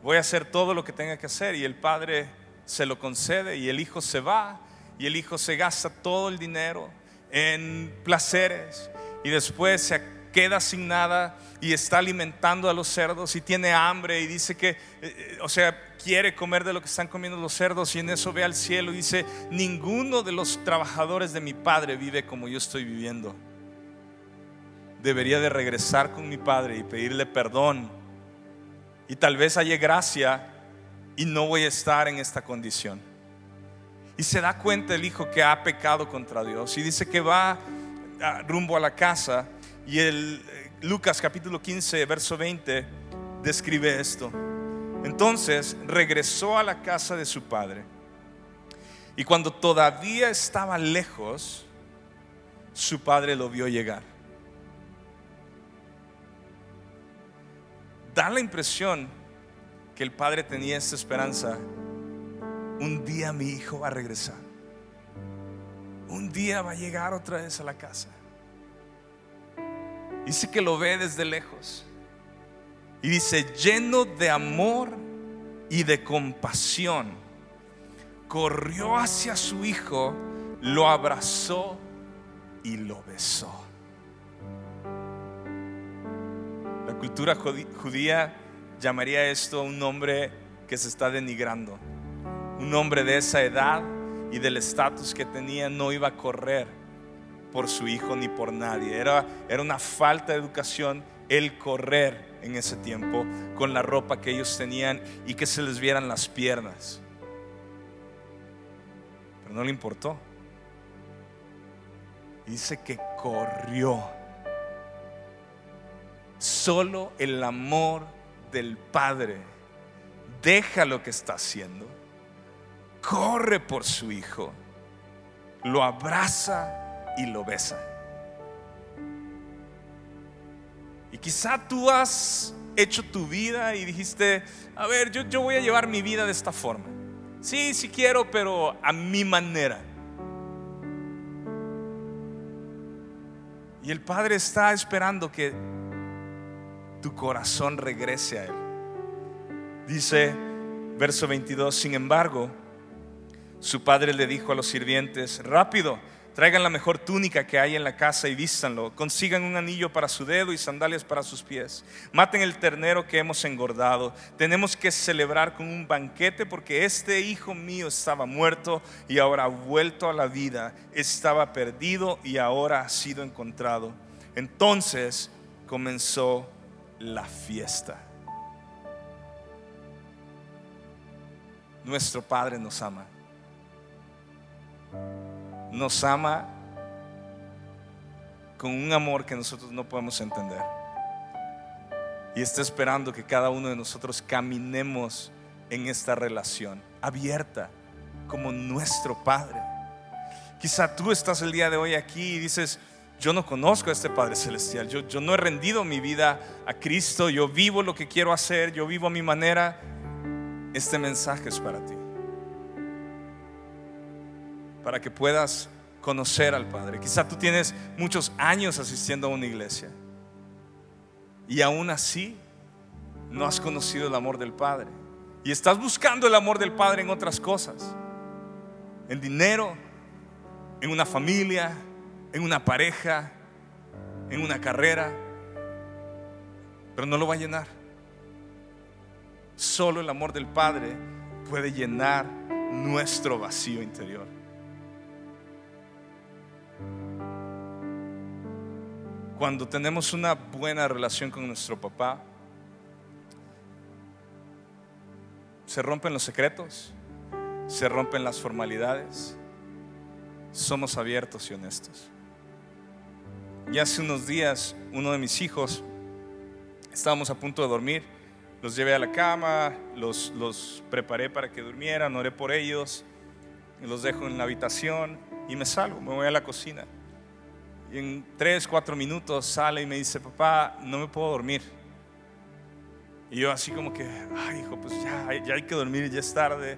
Voy a hacer todo lo que tenga que hacer. Y el padre se lo concede y el hijo se va y el hijo se gasta todo el dinero en placeres y después se queda sin nada y está alimentando a los cerdos y tiene hambre y dice que, eh, o sea, quiere comer de lo que están comiendo los cerdos y en eso ve al cielo y dice, ninguno de los trabajadores de mi padre vive como yo estoy viviendo. Debería de regresar con mi padre y pedirle perdón y tal vez haya gracia y no voy a estar en esta condición. Y se da cuenta el hijo que ha pecado contra Dios y dice que va rumbo a la casa y el eh, Lucas capítulo 15 verso 20 describe esto. Entonces regresó a la casa de su padre y cuando todavía estaba lejos, su padre lo vio llegar. Da la impresión que el padre tenía esta esperanza. Un día mi hijo va a regresar. Un día va a llegar otra vez a la casa. Dice que lo ve desde lejos. Y dice, lleno de amor y de compasión, corrió hacia su hijo, lo abrazó y lo besó. La cultura judía llamaría esto un hombre que se está denigrando. Un hombre de esa edad y del estatus que tenía no iba a correr por su hijo ni por nadie. Era, era una falta de educación el correr en ese tiempo con la ropa que ellos tenían y que se les vieran las piernas. Pero no le importó. Dice que corrió. Solo el amor del Padre, deja lo que está haciendo, corre por su Hijo, lo abraza y lo besa. Y quizá tú has hecho tu vida y dijiste, a ver, yo, yo voy a llevar mi vida de esta forma. Sí, sí quiero, pero a mi manera. Y el Padre está esperando que tu corazón regrese a Él. Dice verso 22, sin embargo, su padre le dijo a los sirvientes, rápido, traigan la mejor túnica que hay en la casa y vístanlo, consigan un anillo para su dedo y sandalias para sus pies, maten el ternero que hemos engordado, tenemos que celebrar con un banquete porque este hijo mío estaba muerto y ahora ha vuelto a la vida, estaba perdido y ahora ha sido encontrado. Entonces comenzó la fiesta. Nuestro Padre nos ama. Nos ama con un amor que nosotros no podemos entender. Y está esperando que cada uno de nosotros caminemos en esta relación abierta como nuestro Padre. Quizá tú estás el día de hoy aquí y dices, yo no conozco a este Padre Celestial, yo, yo no he rendido mi vida a Cristo, yo vivo lo que quiero hacer, yo vivo a mi manera. Este mensaje es para ti, para que puedas conocer al Padre. Quizá tú tienes muchos años asistiendo a una iglesia y aún así no has conocido el amor del Padre. Y estás buscando el amor del Padre en otras cosas, en dinero, en una familia, en una pareja, en una carrera, pero no lo va a llenar. Solo el amor del Padre puede llenar nuestro vacío interior. Cuando tenemos una buena relación con nuestro papá, se rompen los secretos, se rompen las formalidades, somos abiertos y honestos. Y hace unos días, uno de mis hijos, estábamos a punto de dormir, los llevé a la cama, los, los preparé para que durmieran, oré por ellos, los dejo en la habitación y me salgo, me voy a la cocina. Y en tres, cuatro minutos sale y me dice, papá, no me puedo dormir. Y yo así como que, ay hijo, pues ya, ya hay que dormir, ya es tarde.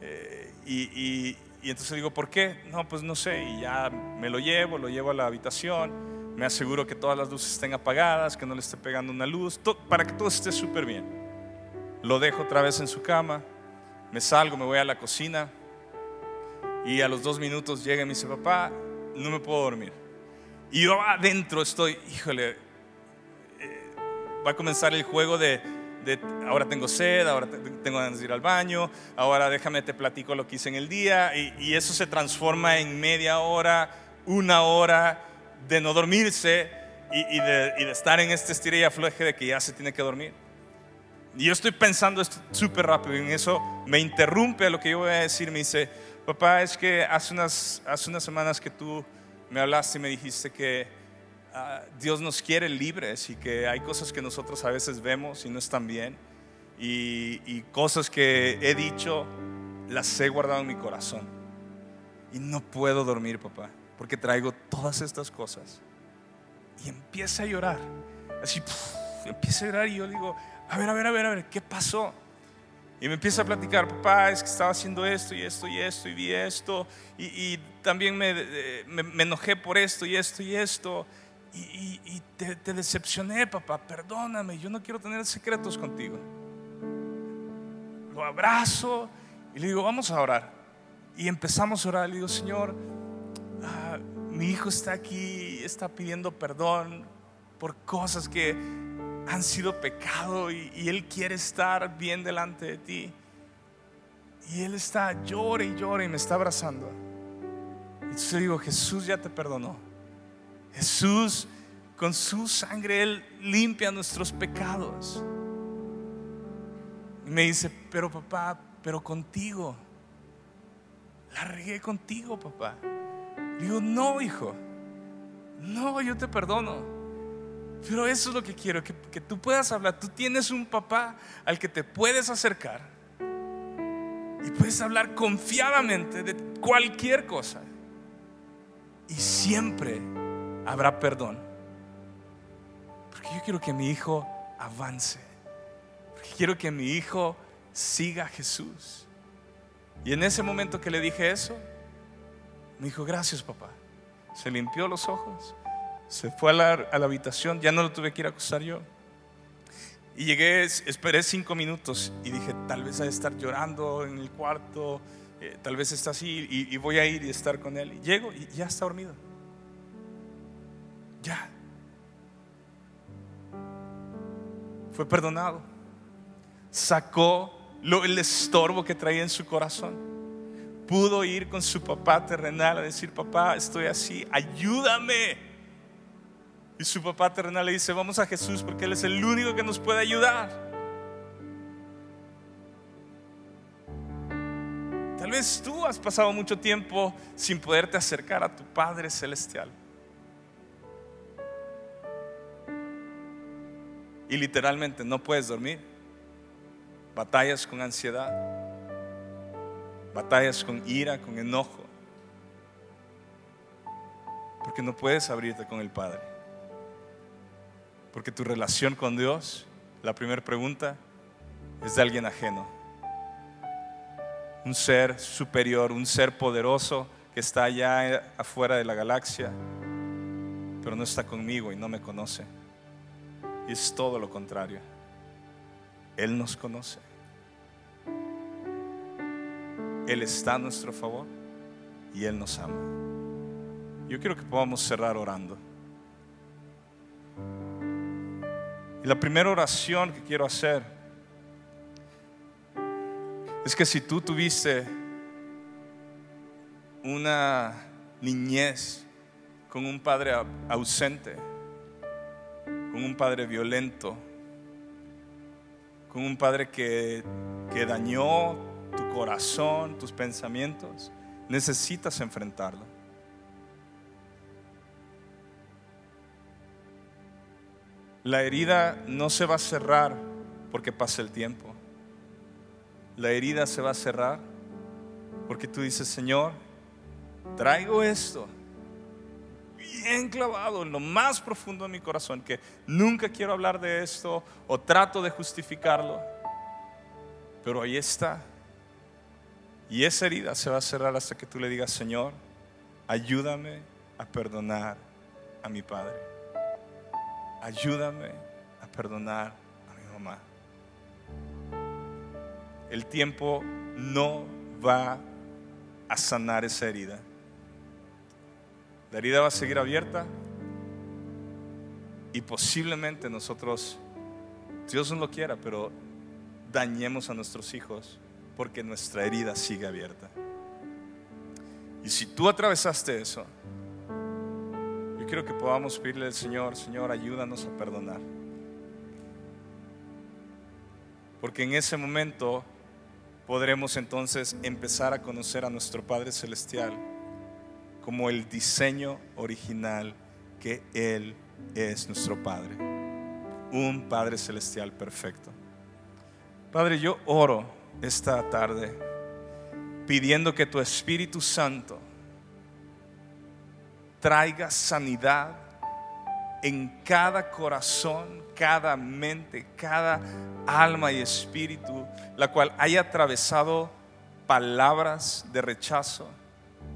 Eh, y, y, y entonces digo, ¿por qué? No, pues no sé. Y ya me lo llevo, lo llevo a la habitación me aseguro que todas las luces estén apagadas, que no le esté pegando una luz, para que todo esté súper bien. Lo dejo otra vez en su cama, me salgo, me voy a la cocina y a los dos minutos llega y me dice, papá, no me puedo dormir. Y yo adentro estoy, híjole, eh, va a comenzar el juego de, ahora tengo sed, ahora tengo ganas de ir al baño, ahora déjame te platico lo que hice en el día y, eso se transforma en media hora, una hora de no dormirse y, de, estar en este estira y afloje de que ya se tiene que dormir. Y yo estoy pensando súper rápido y en eso me interrumpe lo que yo voy a decir. Me dice, papá, es que hace unas, hace unas semanas que tú me hablaste y me dijiste que ah, Dios nos quiere libres y que hay cosas que nosotros a veces vemos y no están bien. Y, cosas que he dicho las he guardado en mi corazón. Y no puedo dormir, papá porque traigo todas estas cosas. Y empieza a llorar. Así, empieza a llorar y yo digo, a ver, a ver, a ver, a ver, ¿qué pasó? Y me empieza a platicar, papá, es que estaba haciendo esto y esto y esto y vi esto. Y, también me, me, enojé por esto y esto y esto. Y, te, decepcioné, papá, perdóname, yo no quiero tener secretos contigo. Lo abrazo y le digo, vamos a orar. Y empezamos a orar. Le digo, Señor, Ah, mi hijo está aquí, está pidiendo perdón por cosas que han sido pecado y, él quiere estar bien delante de ti. Y él está, llora y llora y me está abrazando. Y entonces digo, Jesús ya te perdonó. Jesús, con su sangre, Él limpia nuestros pecados. Y me dice, pero papá, pero contigo. La regué contigo, papá. Digo, no, hijo, no, yo te perdono. Pero eso es lo que quiero, que, que, tú puedas hablar. Tú tienes un papá al que te puedes acercar y puedes hablar confiadamente de cualquier cosa. Y siempre habrá perdón. Porque yo quiero que mi hijo avance. Porque quiero que mi hijo siga a Jesús. Y en ese momento que le dije eso, me dijo, gracias papá. Se limpió los ojos, se fue a la, habitación, ya no lo tuve que ir a acusar yo. Y llegué, esperé cinco minutos y dije, tal vez ha de estar llorando en el cuarto, eh, tal vez está así y, y voy a ir y estar con él. Y llego y ya está dormido. Ya. Fue perdonado. Sacó lo, el estorbo que traía en su corazón. Pudo ir con su papá terrenal a decir, papá, estoy así, ayúdame. Y su papá terrenal le dice, vamos a Jesús porque Él es el único que nos puede ayudar. Tal vez tú has pasado mucho tiempo sin poderte acercar a tu Padre Celestial. Y literalmente no puedes dormir. Batallas con ansiedad. Batallas con ira, con enojo. Porque no puedes abrirte con el Padre. Porque tu relación con Dios, la primera pregunta, es de alguien ajeno. Un ser superior, un ser poderoso que está allá afuera de la galaxia, pero no está conmigo y no me conoce. Es todo lo contrario. Él nos conoce. Él está a nuestro favor y Él nos ama. Yo quiero que podamos cerrar orando. Y la primera oración que quiero hacer es que si tú tuviste una niñez con un padre ausente, con un padre violento, con un padre que, que dañó tu corazón, tus pensamientos, necesitas enfrentarlo. La herida no se va a cerrar porque pase el tiempo. La herida se va a cerrar porque tú dices, Señor, traigo esto bien clavado en lo más profundo de mi corazón, que nunca quiero hablar de esto o trato de justificarlo, pero ahí está. Y esa herida se va a cerrar hasta que tú le digas, Señor, ayúdame a perdonar a mi Padre ayúdame a perdonar a mi mamá. El tiempo no va a sanar esa herida. La herida va a seguir abierta y posiblemente nosotros, Dios no lo quiera, pero dañemos a nuestros hijos porque nuestra herida sigue abierta. Y si tú atravesaste eso, quiero que podamos pedirle al Señor, Señor, ayúdanos a perdonar. Porque en ese momento podremos entonces empezar a conocer a nuestro Padre Celestial como el diseño original que Él es nuestro Padre. Un Padre Celestial perfecto. Padre, yo oro esta tarde pidiendo que tu Espíritu Santo traiga sanidad en cada corazón, cada mente, cada alma y espíritu, la cual haya atravesado palabras de rechazo,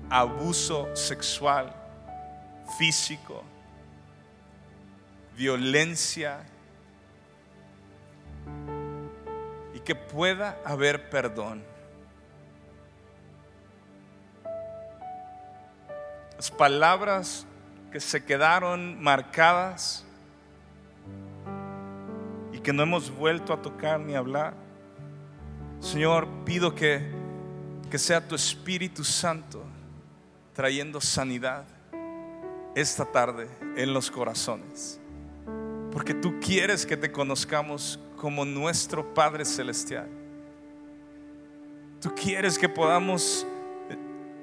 abuso sexual, físico, violencia, y que pueda haber perdón las palabras que se quedaron marcadas y que no hemos vuelto a tocar ni hablar. Señor, pido que, que sea tu Espíritu Santo trayendo sanidad esta tarde en los corazones. Porque tú quieres que te conozcamos como nuestro Padre Celestial. Tú quieres que podamos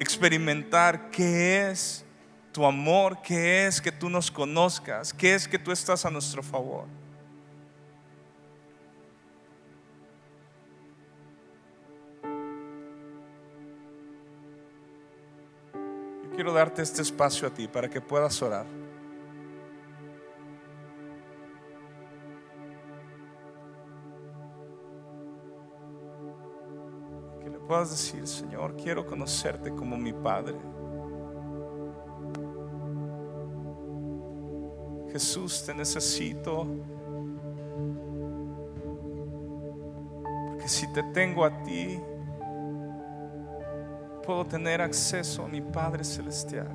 experimentar qué es tu amor, qué es que tú nos conozcas, qué es que tú estás a nuestro favor. Yo quiero darte este espacio a ti para que puedas orar. Puedas decir, Señor, quiero conocerte como mi Padre. Jesús, te necesito que si te tengo a ti, puedo tener acceso a mi Padre Celestial.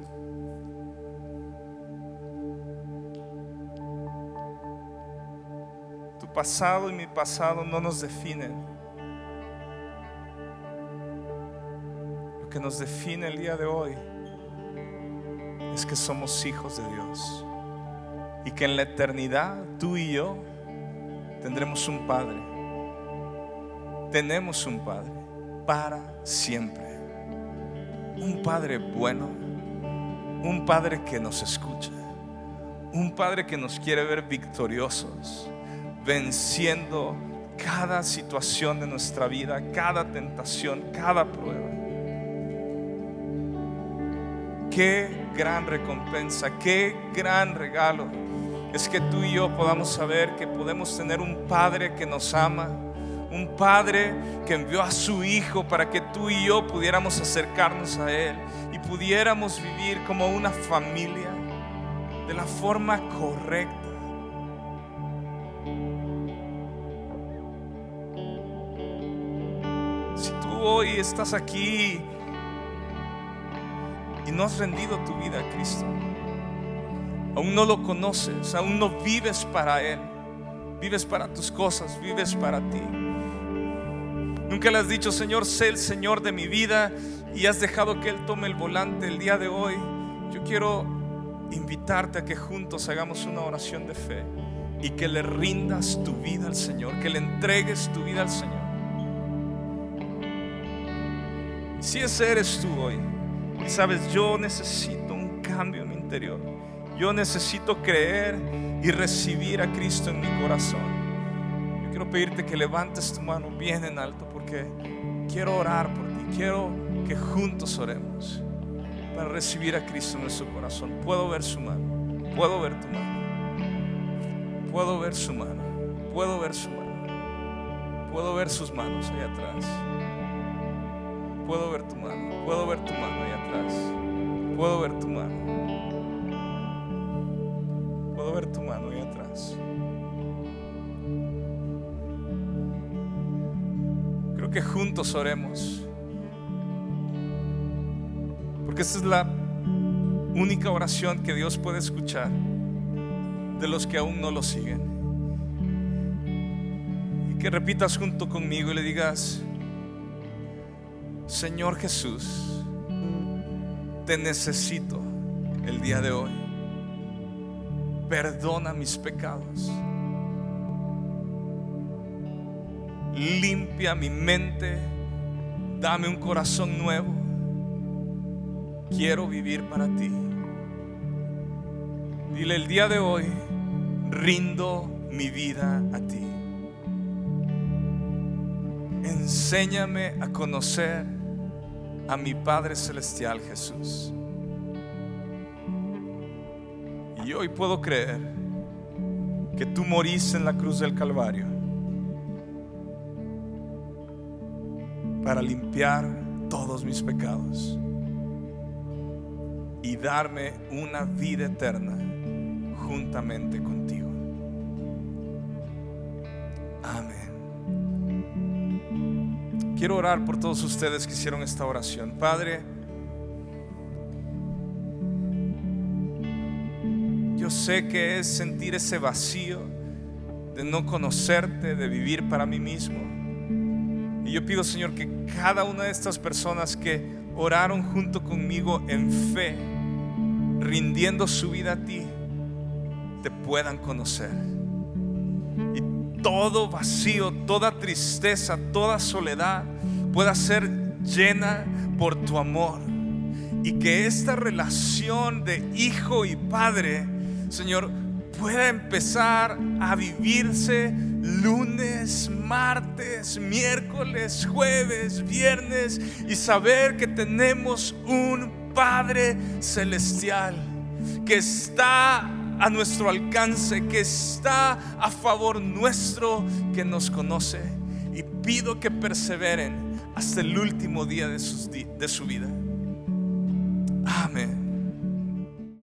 Tu pasado y mi pasado no nos definen. Que nos define el día de hoy es que somos hijos de Dios y que en la eternidad tú y yo tendremos un Padre. Tenemos un Padre para siempre. Un Padre bueno, un Padre que nos escucha, un Padre que nos quiere ver victoriosos, venciendo cada situación de nuestra vida, cada tentación, cada prueba. Qué gran recompensa, qué gran regalo es que tú y yo podamos saber que podemos tener un Padre que nos ama, un Padre que envió a su Hijo para que tú y yo pudiéramos acercarnos a Él y pudiéramos vivir como una familia de la forma correcta. Si tú hoy estás aquí y no has rendido tu vida a Cristo, aún no lo conoces, aún no vives para Él, vives para tus cosas, vives para ti. Nunca le has dicho, Señor, sé el Señor de mi vida y has dejado que Él tome el volante el día de hoy. Yo quiero invitarte a que juntos hagamos una oración de fe y que le rindas tu vida al Señor, que le entregues tu vida al Señor. Si ese eres tú hoy, y sabes, yo necesito un cambio en mi interior. Yo necesito creer y recibir a Cristo en mi corazón. Yo quiero pedirte que levantes tu mano bien en alto porque quiero orar por ti. Quiero que juntos oremos para recibir a Cristo en nuestro corazón. Puedo ver su mano. Puedo ver tu mano. Puedo ver su mano. Puedo ver su mano. Puedo ver sus manos ahí atrás. Puedo ver tu mano. Puedo ver tu mano ahí atrás. Puedo ver tu mano. Puedo ver tu mano ahí atrás. Creo que juntos oremos. Porque esta es la única oración que Dios puede escuchar de los que aún no lo siguen. Y que repitas junto conmigo y le digas, Señor Jesús, te necesito el día de hoy. Perdona mis pecados. Limpia mi mente. Dame un corazón nuevo. Quiero vivir para ti. Dile el día de hoy, rindo mi vida a ti. Enséñame a conocer a mi Padre Celestial Jesús. Y hoy puedo creer que tú moriste en la cruz del Calvario para limpiar todos mis pecados y darme una vida eterna juntamente contigo. Quiero orar por todos ustedes que hicieron esta oración. Padre, yo sé que es sentir ese vacío de no conocerte, de vivir para mí mismo. Y yo pido, Señor, que cada una de estas personas que oraron junto conmigo en fe, rindiendo su vida a ti, te puedan conocer. Todo vacío, toda tristeza, toda soledad pueda ser llena por tu amor. Y que esta relación de hijo y padre, Señor, pueda empezar a vivirse lunes, martes, miércoles, jueves, viernes y saber que tenemos un Padre celestial que está a nuestro alcance, que está a favor nuestro, que nos conoce. Y pido que perseveren hasta el último día de, de su vida. Amén.